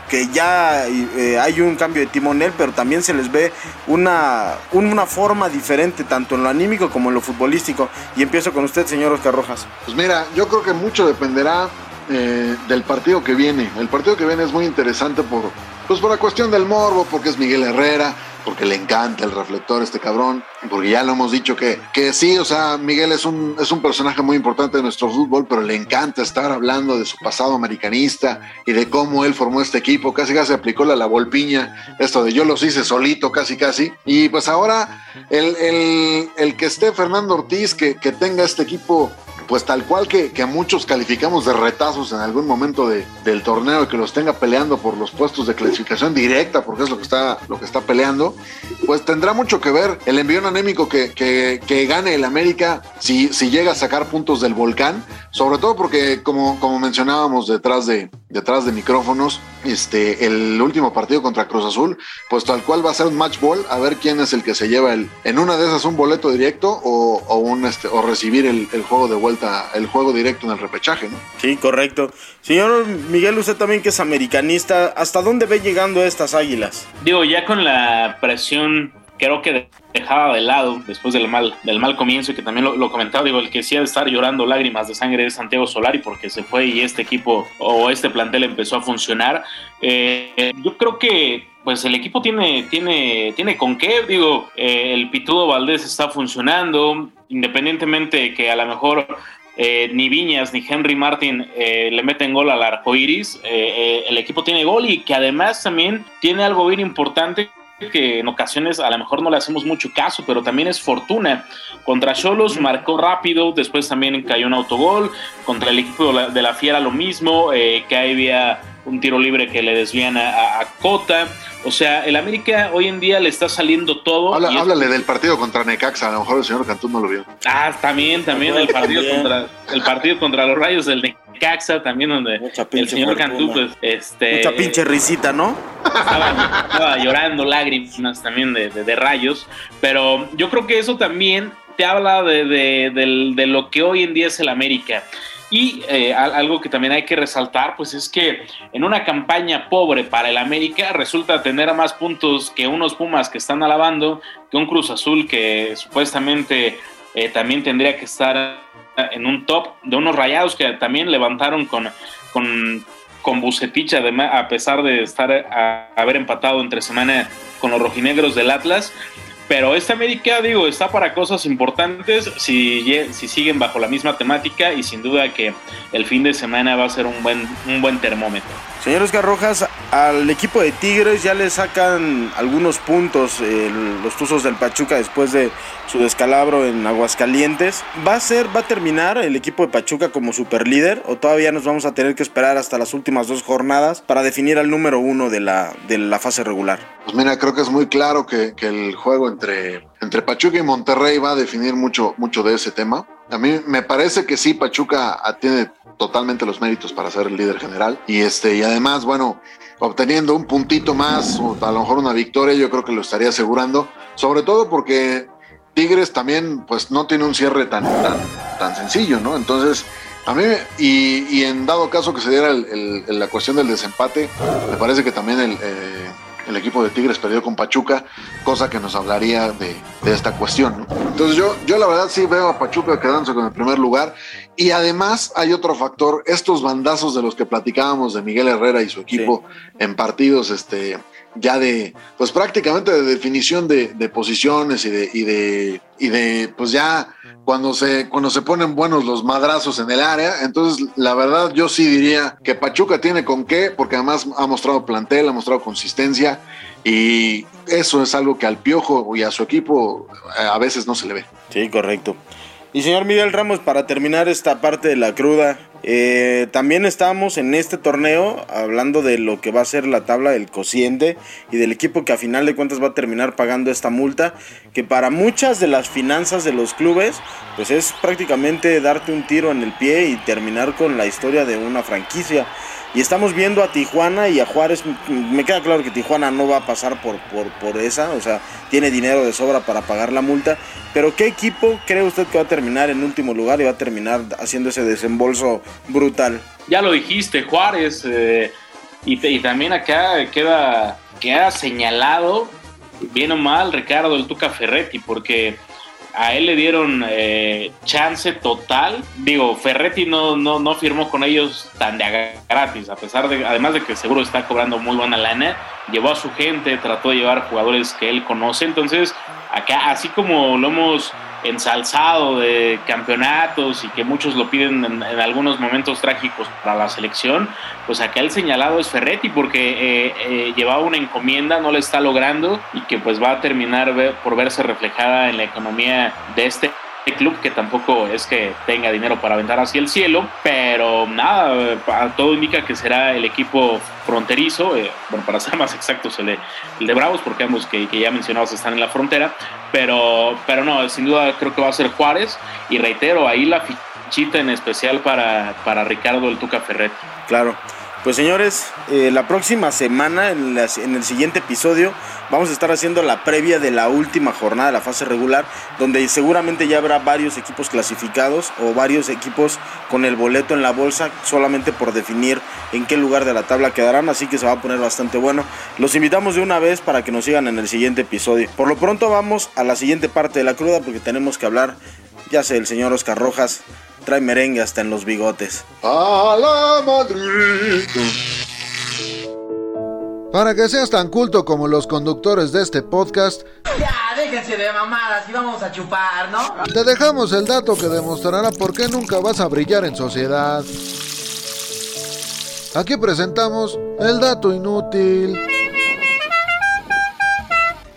que ya eh, hay un cambio de timonel, pero también se les ve una, una forma diferente, tanto en lo anímico como en lo futbolístico. Y empiezo con usted, señor Oscar Rojas. Pues mira, yo creo que mucho dependerá eh, del partido que viene. El partido que viene es muy interesante por, pues por la cuestión del morbo, porque es Miguel Herrera, porque le encanta el reflector este cabrón, porque ya lo hemos dicho que, que sí, o sea, Miguel es un, es un personaje muy importante de nuestro fútbol, pero le encanta estar hablando de su pasado americanista y de cómo él formó este equipo, casi casi aplicó la, la volpiña, esto de yo los hice solito, casi casi, y pues ahora el, el, el que esté Fernando Ortiz, que, que tenga este equipo pues tal cual que, que, muchos calificamos de retazos en algún momento de, del torneo y que los tenga peleando por los puestos de clasificación directa, porque es lo que está, lo que está peleando, pues tendrá mucho que ver el envío anémico que, que, que gane el América si, si llega a sacar puntos del volcán, sobre todo porque como, como mencionábamos detrás de, detrás de micrófonos, este, el último partido contra Cruz Azul, pues tal cual va a ser un match ball, a ver quién es el que se lleva el, en una de esas un boleto directo o, o un, este, o recibir el, el juego de vuelta el juego directo en el repechaje, ¿no? Sí, correcto. Señor Miguel, usted también que es americanista, ¿hasta dónde ve llegando estas águilas? Digo, ya con la presión creo que dejaba de lado después del mal, del mal comienzo y que también lo, comentaba, digo, el que sí ha de estar llorando lágrimas de sangre es Santiago Solari porque se fue y este equipo o este plantel empezó a funcionar. Eh, yo creo que pues el equipo tiene, tiene, tiene con qué, digo, eh, el Pitudo Valdés está funcionando, independientemente de que a lo mejor eh, ni Viñas ni Henry Martin eh, le meten gol al arco iris. el equipo tiene gol y que además también tiene algo bien importante que en ocasiones a lo mejor no le hacemos mucho caso, pero también es fortuna. Contra Cholos marcó rápido, después también cayó un autogol, contra el equipo de la Fiera lo mismo, eh, que había un tiro libre que le desvían a, Cota. O sea, el América hoy en día le está saliendo todo. háblale del partido contra Necaxa, a lo mejor el señor Cantú no lo vio. Ah, también, también el partido contra el partido contra los Rayos del Necaxa, también donde el señor Cantú, pues, este. Mucha pinche risita, ¿no? Estaba, llorando lágrimas también de, de, Rayos. Pero yo creo que eso también te habla de, de lo que hoy en día es el América. Y eh, algo que también hay que resaltar, pues es que en una campaña pobre para el América resulta tener más puntos que unos Pumas que están alabando, que un Cruz Azul que supuestamente eh, también tendría que estar en un top, de unos rayados que también levantaron con, con, con Bucetich, además, a pesar de estar a, haber empatado entre semana con los rojinegros del Atlas. Pero esta América, digo, está para cosas importantes si, si siguen bajo la misma temática y sin duda que el fin de semana va a ser un buen, un buen termómetro. Señor Oscar Rojas, al equipo de Tigres ya le sacan algunos puntos los Tuzos del Pachuca después de su descalabro en Aguascalientes. ¿Va a ser, va a terminar el equipo de Pachuca como superlíder o todavía nos vamos a tener que esperar hasta las últimas dos jornadas para definir al número uno de la, de la fase regular? Pues mira, creo que es muy claro que, que el juego entre, entre Pachuca y Monterrey va a definir mucho, mucho de ese tema. A mí me parece que sí, Pachuca tiene totalmente los méritos para ser el líder general. Y este, y además, bueno, obteniendo un puntito más, o a lo mejor una victoria, yo creo que lo estaría asegurando. Sobre todo porque Tigres también, pues, no tiene un cierre tan, tan, tan sencillo, ¿no? Entonces, a mí, y, en dado caso que se diera la cuestión del desempate, me parece que también el, eh, el equipo de Tigres perdió con Pachuca, cosa que nos hablaría de, esta cuestión. Entonces yo, yo la verdad sí veo a Pachuca quedándose con el primer lugar y además hay otro factor, estos bandazos de los que platicábamos de Miguel Herrera y su equipo en partidos este, ya de, pues prácticamente de definición de, posiciones y de, y de, y de, pues ya cuando se, cuando se ponen buenos los madrazos en el área. Entonces, la verdad, yo sí diría que Pachuca tiene con qué, porque además ha mostrado plantel, ha mostrado consistencia y eso es algo que al Piojo y a su equipo eh, a veces no se le ve. Sí, correcto. Y señor Miguel Ramos, para terminar esta parte de la cruda, eh, también estamos en este torneo hablando de lo que va a ser la tabla del cociente y del equipo que a final de cuentas va a terminar pagando esta multa, que para muchas de las finanzas de los clubes, pues es prácticamente darte un tiro en el pie y terminar con la historia de una franquicia. Y estamos viendo a Tijuana y a Juárez. Me queda claro que Tijuana no va a pasar por, por, por esa. O sea, tiene dinero de sobra para pagar la multa. Pero ¿qué equipo cree usted que va a terminar en último lugar y va a terminar haciendo ese desembolso brutal? Ya lo dijiste, Juárez. Eh, y, también acá queda, queda señalado, bien o mal, Ricardo el Tuca Ferretti. Porque a él le dieron eh, chance total. Digo, Ferretti no, no, no firmó con ellos tan de gratis, a pesar de, además de que seguro está cobrando muy buena lana, llevó a su gente, trató de llevar jugadores que él conoce. Entonces, acá, así como lo hemos ensalzado de campeonatos y que muchos lo piden en, algunos momentos trágicos para la selección, pues acá el señalado es Ferretti porque eh, eh, llevaba una encomienda, no le está logrando y que pues va a terminar por verse reflejada en la economía de este club que tampoco es que tenga dinero para aventar hacia el cielo, pero nada, todo indica que será el equipo fronterizo, eh, bueno, para ser más exactos, el de, Bravos, porque ambos que, ya mencionados están en la frontera, pero, pero no, sin duda creo que va a ser Juárez, y reitero, ahí la fichita en especial para, para Ricardo el Tuca Ferret. Claro. Pues señores, eh, la próxima semana, en, en, el siguiente episodio, vamos a estar haciendo la previa de la última jornada de la fase regular, donde seguramente ya habrá varios equipos clasificados o varios equipos con el boleto en la bolsa, solamente por definir en qué lugar de la tabla quedarán, así que se va a poner bastante bueno. Los invitamos de una vez para que nos sigan en el siguiente episodio. Por lo pronto vamos a la siguiente parte de la cruda, porque tenemos que hablar, ya sé, el señor Oscar Rojas trae merengue hasta en los bigotes. A la Madrid. Para que seas tan culto como los conductores de este podcast, ya déjense de mamadas y vamos a chupar, ¿no? Te dejamos el dato que demostrará por qué nunca vas a brillar en sociedad. Aquí presentamos el dato inútil.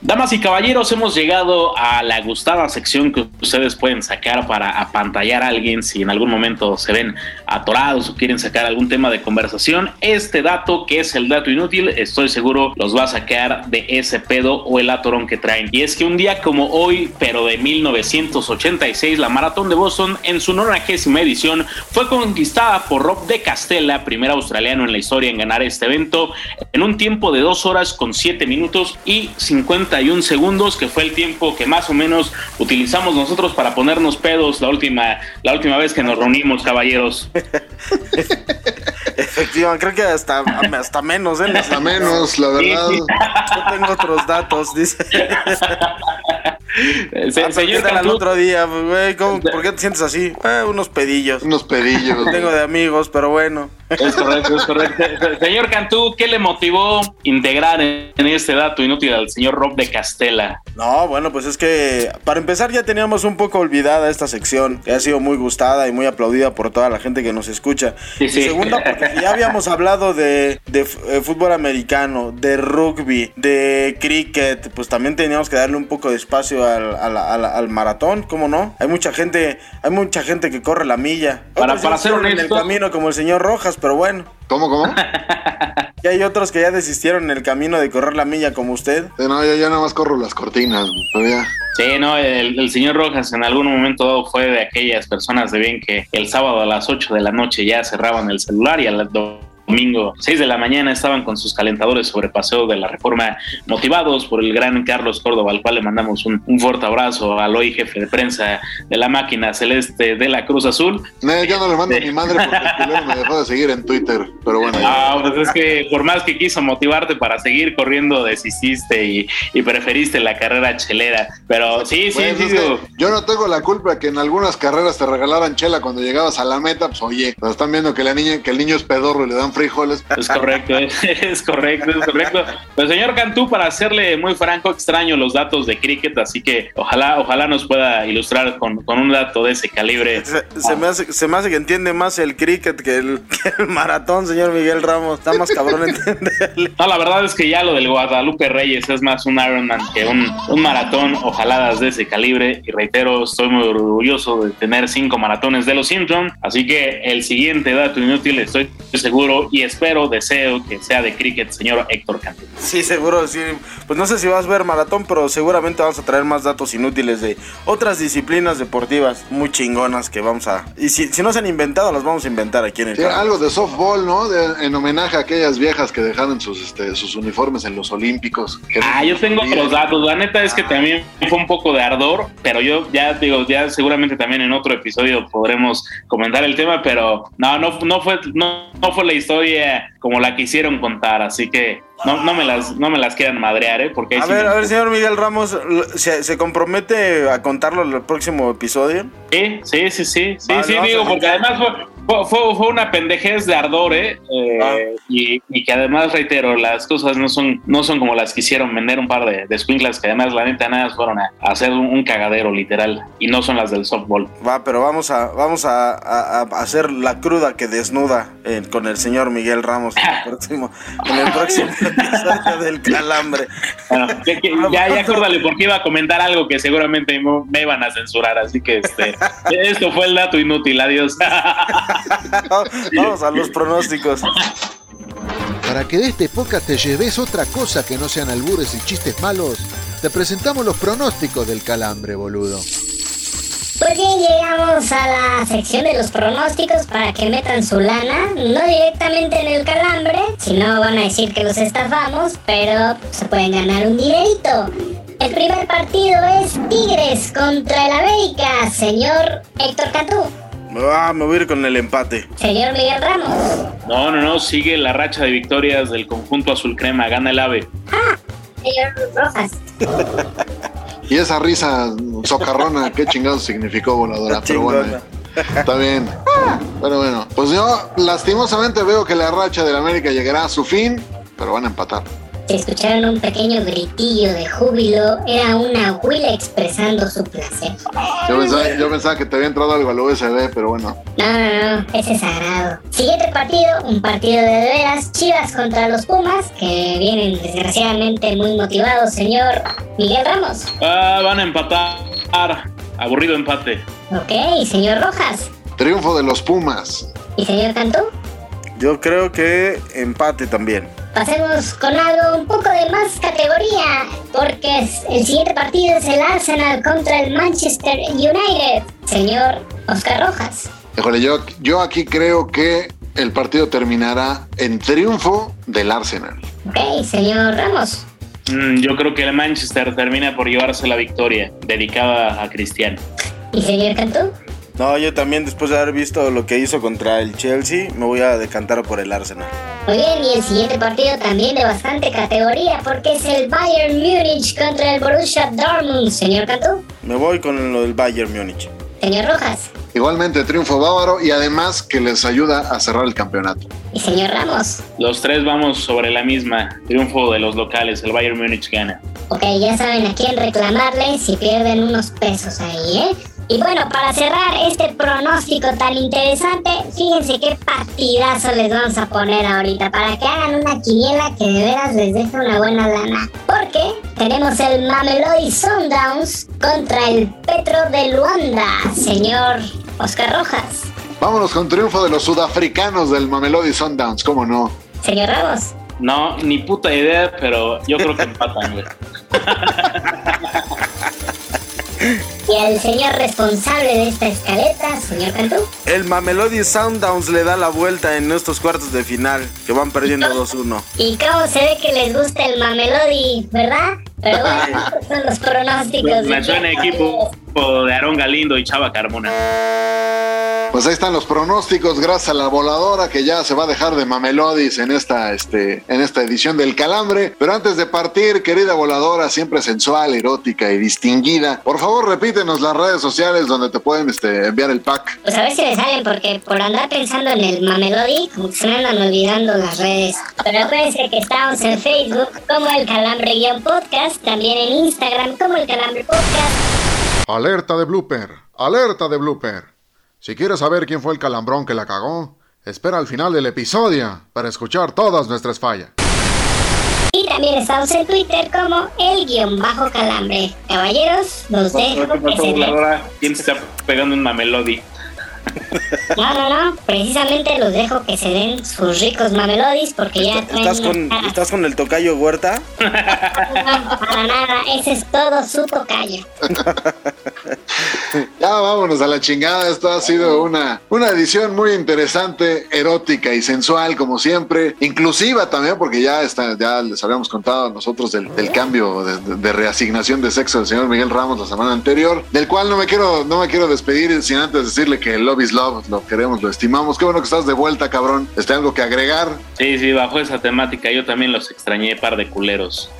Damas y caballeros, hemos llegado a la gustada sección que ustedes pueden sacar para apantallar a alguien si en algún momento se ven atorados o quieren sacar algún tema de conversación. Este dato, que es el dato inútil, estoy seguro los va a sacar de ese pedo o el atorón que traen. Y es que un día como hoy, pero de 1986, la Maratón de Boston en su 90 edición fue conquistada por Rob de Castella, primer australiano en la historia en ganar este evento, en un tiempo de 2 horas con 7 minutos y 50 segundos, que fue el tiempo que más o menos utilizamos nosotros para ponernos pedos la última, la última vez que nos reunimos, caballeros. Efectivamente, creo que hasta, hasta menos, ¿eh? Hasta menos, la verdad. Yo tengo otros datos, dice. Se, Ah, señor el otro día, pues, güey, ¿cómo- ¿por qué te sientes así? Eh, unos pedillos. Unos pedillos. Tengo de amigos, pero bueno. Es correcto, es correcto. Señor Cantú, ¿qué le motivó integrar en, este dato inútil al señor Rob de Castella? No, bueno, pues es que para empezar ya teníamos un poco olvidada esta sección, que ha sido muy gustada y muy aplaudida por toda la gente que nos escucha. Sí, y sí. segunda, porque ya habíamos hablado de, de eh, fútbol americano, de rugby, de cricket, pues también teníamos que darle un poco de espacio al, al- al- al maratón, ¿cómo no? Hay mucha gente, hay mucha gente que corre la milla. Para- Otros para ser corren en el honesto- camino como el señor Rojas, pero bueno. ¿Cómo, cómo? Y hay otros que ya desistieron en el camino de correr la milla como usted. Eh, No, yo ya nada más corro las cortinas. Ya. Sí, no, el, el señor Rojas en algún momento dado fue de aquellas personas de bien que el sábado a las 8 de la noche ya cerraban el celular y al domingo 6 de la mañana estaban con sus calentadores sobre paseo de la reforma motivados por el gran Carlos Córdoba, al cual le mandamos un, un fuerte abrazo al hoy jefe de prensa de la máquina celeste de la Cruz Azul. No, yo no le mando a mi madre porque el culero me dejó de seguir en Twitter. Pero bueno. ya. Ah, pues es que por más que quiso motivarte para seguir corriendo, desististe y, y preferiste la carrera chelera. Pero sí, sí, Pues, sí, digo, yo no tengo la culpa que en algunas carreras te regalaran chela cuando llegabas a la meta, pues oye, nos están viendo que la niña, que el niño es pedorro y le dan frijoles. Es correcto, es, es correcto, es correcto. Pues señor Cantú, para serle muy franco, extraño los datos de cricket, así que ojalá, ojalá nos pueda ilustrar con, con un dato de ese calibre. Se, se me hace, se me hace que entiende más el cricket que el, que el maratón, señor Miguel Ramos. Está más cabrón entenderle. No, la verdad es que ya lo del Guadalupe Reyes es más un Ironman que un, un maratón, ojaladas de ese calibre. Y reitero, estoy muy orgulloso de tener cinco maratones de los Simpsons. Así que el siguiente dato inútil, estoy seguro y espero, deseo que sea de cricket, señor Héctor Cantú. Sí, seguro, sí. Pues no sé si vas a ver maratón, pero seguramente vamos a traer más datos inútiles de otras disciplinas deportivas muy chingonas que vamos a... Y si, si no se han inventado, las vamos a inventar aquí en el Sí, canal. algo de softball, ¿no? De- en homenaje a aquellas viejas que dejaron sus, este, sus uniformes en los Olímpicos. Que Ah, yo tengo otros datos. La neta es que también fue un poco de ardor, pero yo ya digo, ya seguramente también en otro episodio podremos comentar el tema, pero no, no, no fue, no, no fue la historia como la quisieron contar, así que no, no me las, no me las quieran madrear, ¿eh? Porque A sí ver, me- a ver, señor Miguel Ramos, ¿se, se compromete a contarlo en el próximo episodio? Sí, sí, sí, sí, sí, Vale, sí, vamos digo, porque además fue, fue, fue- fue una pendejez de ardor, ¿eh? Eh, Ah. y, y que además, reitero, las cosas no son, no son como las quisieron vender un par de, de squinklas que además, la neta, nada fueron a, a hacer un, un cagadero, literal, y no son las del softball. Va, pero vamos a, vamos a, a- a hacer la cruda que desnuda eh, con el señor Miguel Ramos en el próximo, en el próximo episodio del calambre. Bueno, que- ya, ya acuérdale, porque iba a comentar algo que seguramente me, me iban a censurar, así que este, esto fue el dato inútil, adiós. Vamos a los pronósticos. Para que de este podcast te lleves otra cosa que no sean albures y chistes malos, te presentamos los pronósticos del calambre, boludo. Pues bien, llegamos a la sección de los pronósticos para que metan su lana, no directamente en el calambre, si no van a decir que los estafamos, pero se pueden ganar un dinerito. El primer partido es Tigres contra el América, señor Héctor Cantú, Ah, me voy a ir con el empate. señor Miguel Ramos, No, no, no, sigue la racha de victorias del conjunto azul crema, gana el ave. señor Rojas, Y esa risa socarrona, qué chingados significó voladora. Pero bueno, está bien. Pero bueno, pues yo lastimosamente veo que la racha del América llegará a su fin, pero van a empatar. Si escucharon un pequeño gritillo de júbilo, era una huila expresando su placer. Yo pensaba, yo pensaba que te había entrado algo al USB, pero bueno. No, no, no, ese es sagrado. Siguiente partido, un partido de de veras, Chivas contra los Pumas, que vienen desgraciadamente muy motivados, señor Miguel Ramos. Ah, van a empatar. Aburrido empate. Ok, señor Rojas. Triunfo de los Pumas. ¿Y señor Cantú? Yo creo que empate también. Pasemos con algo un poco de más categoría, porque el siguiente partido es el Arsenal contra el Manchester United. Señor Oscar Rojas. Híjole, yo, yo aquí creo que el partido terminará en triunfo del Arsenal. Ok, señor Ramos. Mm, yo creo que el Manchester termina por llevarse la victoria, dedicada a Cristiano. ¿Y señor Cantú? No, yo también después de haber visto lo que hizo contra el Chelsea, me voy a decantar por el Arsenal. Muy bien, y el siguiente partido también de bastante categoría, porque es el Bayern Múnich contra el Borussia Dortmund. Señor Cantú. Me voy con lo del Bayern Múnich. Señor Rojas. Igualmente triunfo bávaro y además que les ayuda a cerrar el campeonato. Y señor Ramos. Los tres vamos sobre la misma. Triunfo de los locales. El Bayern Múnich gana. Ok, ya saben a quién reclamarle si pierden unos pesos ahí, ¿eh? Y bueno, para cerrar este pronóstico tan interesante, fíjense qué partidazo les vamos a poner ahorita para que hagan una quiniela que de veras les deje una buena lana. Porque tenemos el Mamelodi Sundowns contra el Petro de Luanda, señor Oscar Rojas. Vámonos con triunfo de los sudafricanos del Mamelodi Sundowns, ¿cómo no? Señor Ramos. No, ni puta idea, pero yo creo que empatan, güey. Y el señor responsable de esta escaleta, señor Cantú. El Mamelodi Sundowns le da la vuelta en estos cuartos de final, que van perdiendo 2-1. Y cómo se ve que les gusta el Mamelodi, ¿verdad? Pero bueno, estos son los pronósticos. Me suena equipo de Aarón Galindo y Chava Carmona. Pues ahí están los pronósticos, gracias a la voladora que ya se va a dejar de mamelodis en esta, este, en esta edición del Calambre. Pero antes de partir, querida voladora, siempre sensual, erótica y distinguida, por favor repítenos las redes sociales donde te pueden este, enviar el pack. Pues a ver si me salen, porque por andar pensando en el Mamelodi, como que se me andan olvidando las redes. Pero acuérdense que estamos en Facebook como el Calambre-Podcast, también en Instagram como el Calambre Podcast. Alerta de blooper, alerta de blooper. Si quieres saber quién fue el calambrón que la cagó, espera al final del episodio para escuchar todas nuestras fallas. Y también estamos en Twitter como el guion bajo calambre. Caballeros, se den. ¿Quién se está pegando un mamelodi? No, no, no, precisamente los dejo que se den sus ricos mamelodis porque ya traen ¿Estás con, una cara. ¿Estás con el tocayo Huerta? No, para nada, ese es todo su tocayo. Ya vámonos a la chingada. Esto ha sido una, una edición muy interesante, erótica y sensual, como siempre. Inclusiva también, porque ya, está, ya les habíamos contado a nosotros del, del cambio de, de- de reasignación de sexo del señor Miguel Ramos la semana anterior, del cual no me quiero, no me quiero despedir sin antes decirle que Love is Love, lo queremos, lo estimamos. Qué bueno que estás de vuelta, cabrón. Este, algo que agregar. Sí, sí, bajo esa temática yo también los extrañé, par de culeros.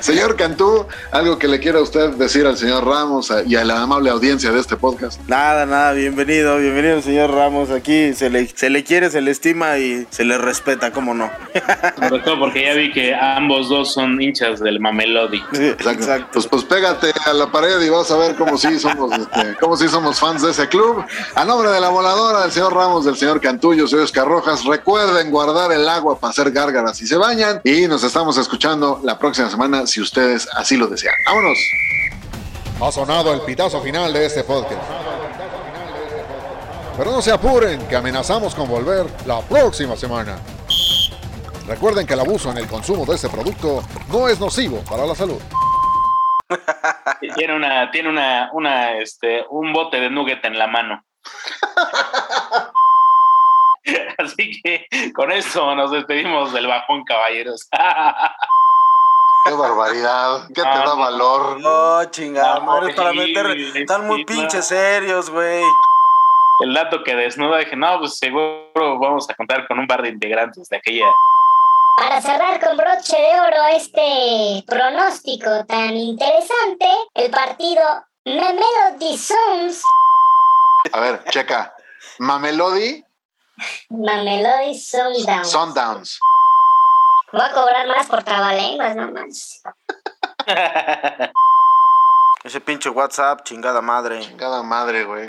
Señor Cantú, algo que le quiera usted decir al señor Ramos a- y a la amable audiencia de este podcast. Nada, nada, bienvenido, bienvenido señor Ramos. Aquí se le, se le quiere, se le estima y se le respeta, ¿cómo no? Sobre todo porque ya vi que ambos dos son hinchas del mamelodi. Exacto. Pues, pues pégate a la pared y vas a ver cómo sí somos, este, cómo sí somos fans de ese club. A nombre de la voladora, del señor Ramos, del señor Cantullo, soy Oscar Rojas. Recuerden guardar el agua para hacer gárgaras y se bañan. Y nos estamos escuchando la próxima semana si ustedes así lo desean. ¡Vámonos! Ha sonado el pitazo final de este podcast. Pero no se apuren, que amenazamos con volver la próxima semana. Recuerden que el abuso en el consumo de este producto no es nocivo para la salud. Tiene una, tiene una, una, este, un bote de nugget en la mano. Así que con eso nos despedimos del bajón, caballeros. ¡Qué barbaridad! ¿Qué te da valor? No, chingada, No, madre, para meter. Están muy pinches serios, güey. El dato que desnuda, dije, no, pues seguro vamos a contar con un par de integrantes de aquella. Para cerrar con broche de oro este pronóstico tan interesante, el partido Mamelodi Sons, A ver, checa. Mamelody Mamelodi Sundowns. Sundowns. Voy a cobrar más por trabalenguas, no manches. Ese pinche WhatsApp, chingada madre. Cada madre, güey.